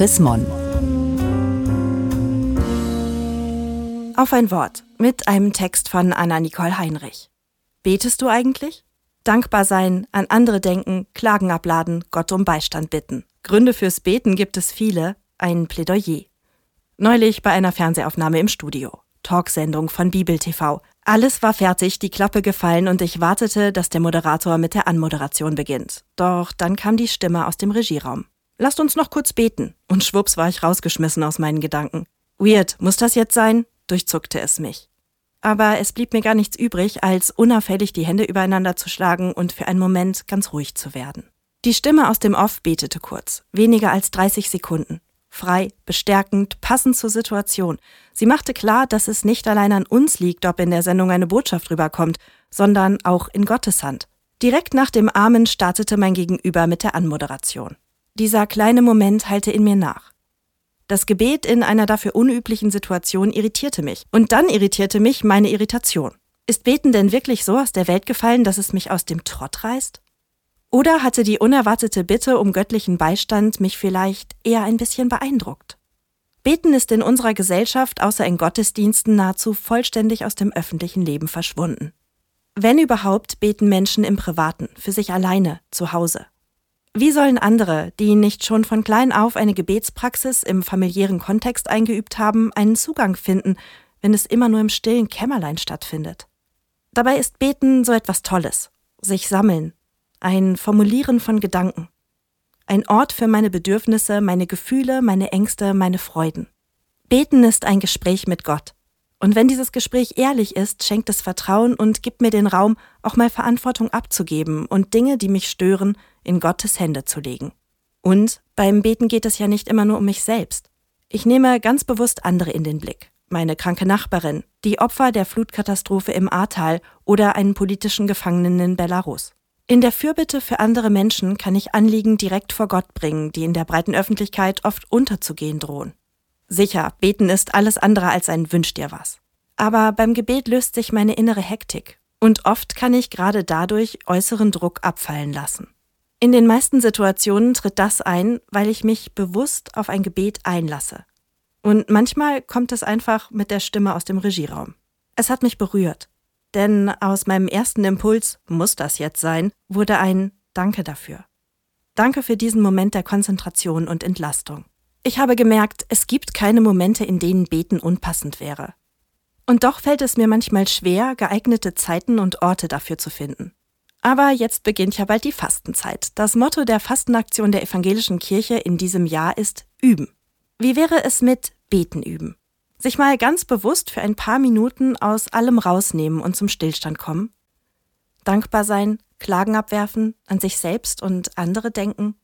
Chris Mon. Auf ein Wort mit einem Text von Anna Nicole Heinrich. Betest du eigentlich? Dankbar sein, an andere denken, Klagen abladen, Gott um Beistand bitten. Gründe fürs Beten gibt es viele, ein Plädoyer. Neulich bei einer Fernsehaufnahme im Studio. Talksendung von Bibel TV. Alles war fertig, die Klappe gefallen und ich wartete, dass der Moderator mit der Anmoderation beginnt. Doch dann kam die Stimme aus dem Regieraum. Lasst uns noch kurz beten. Und schwupps war ich rausgeschmissen aus meinen Gedanken. Weird, muss das jetzt sein? durchzuckte es mich. Aber es blieb mir gar nichts übrig, als unauffällig die Hände übereinander zu schlagen und für einen Moment ganz ruhig zu werden. Die Stimme aus dem Off betete kurz, weniger als 30 Sekunden. Frei, bestärkend, passend zur Situation. Sie machte klar, dass es nicht allein an uns liegt, ob in der Sendung eine Botschaft rüberkommt, sondern auch in Gottes Hand. Direkt nach dem Amen startete mein Gegenüber mit der Anmoderation. Dieser kleine Moment hallte in mir nach. Das Gebet in einer dafür unüblichen Situation irritierte mich. Und dann irritierte mich meine Irritation. Ist Beten denn wirklich so aus der Welt gefallen, dass es mich aus dem Trott reißt? Oder hatte die unerwartete Bitte um göttlichen Beistand mich vielleicht eher ein bisschen beeindruckt? Beten ist in unserer Gesellschaft außer in Gottesdiensten nahezu vollständig aus dem öffentlichen Leben verschwunden. Wenn überhaupt, beten Menschen im Privaten, für sich alleine, zu Hause. Wie sollen andere, die nicht schon von klein auf eine Gebetspraxis im familiären Kontext eingeübt haben, einen Zugang finden, wenn es immer nur im stillen Kämmerlein stattfindet? Dabei ist Beten so etwas Tolles, sich sammeln, ein Formulieren von Gedanken, ein Ort für meine Bedürfnisse, meine Gefühle, meine Ängste, meine Freuden. Beten ist ein Gespräch mit Gott. Und wenn dieses Gespräch ehrlich ist, schenkt es Vertrauen und gibt mir den Raum, auch mal Verantwortung abzugeben und Dinge, die mich stören, in Gottes Hände zu legen. Und beim Beten geht es ja nicht immer nur um mich selbst. Ich nehme ganz bewusst andere in den Blick. Meine kranke Nachbarin, die Opfer der Flutkatastrophe im Ahrtal oder einen politischen Gefangenen in Belarus. In der Fürbitte für andere Menschen kann ich Anliegen direkt vor Gott bringen, die in der breiten Öffentlichkeit oft unterzugehen drohen. Sicher, beten ist alles andere als ein Wünsch dir was. Aber beim Gebet löst sich meine innere Hektik und oft kann ich gerade dadurch äußeren Druck abfallen lassen. In den meisten Situationen tritt das ein, weil ich mich bewusst auf ein Gebet einlasse. Und manchmal kommt es einfach mit der Stimme aus dem Regieraum. Es hat mich berührt. Denn aus meinem ersten Impuls, muss das jetzt sein, wurde ein Danke dafür. Danke für diesen Moment der Konzentration und Entlastung. Ich habe gemerkt, es gibt keine Momente, in denen Beten unpassend wäre. Und doch fällt es mir manchmal schwer, geeignete Zeiten und Orte dafür zu finden. Aber jetzt beginnt ja bald die Fastenzeit. Das Motto der Fastenaktion der evangelischen Kirche in diesem Jahr ist Üben. Wie wäre es mit Beten üben? Sich mal ganz bewusst für ein paar Minuten aus allem rausnehmen und zum Stillstand kommen? Dankbar sein, Klagen abwerfen, an sich selbst und andere denken,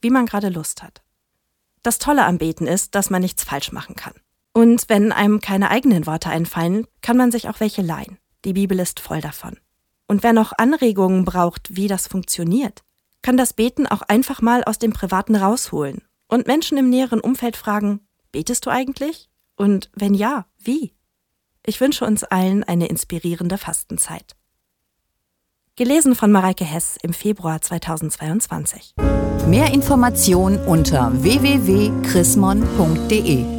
wie man gerade Lust hat. Das Tolle am Beten ist, dass man nichts falsch machen kann. Und wenn einem keine eigenen Worte einfallen, kann man sich auch welche leihen. Die Bibel ist voll davon. Und wer noch Anregungen braucht, wie das funktioniert, kann das Beten auch einfach mal aus dem Privaten rausholen und Menschen im näheren Umfeld fragen, betest du eigentlich? Und wenn ja, wie? Ich wünsche uns allen eine inspirierende Fastenzeit. Gelesen von Mareike Hess im Februar 2022. Mehr Informationen unter www.chrismon.de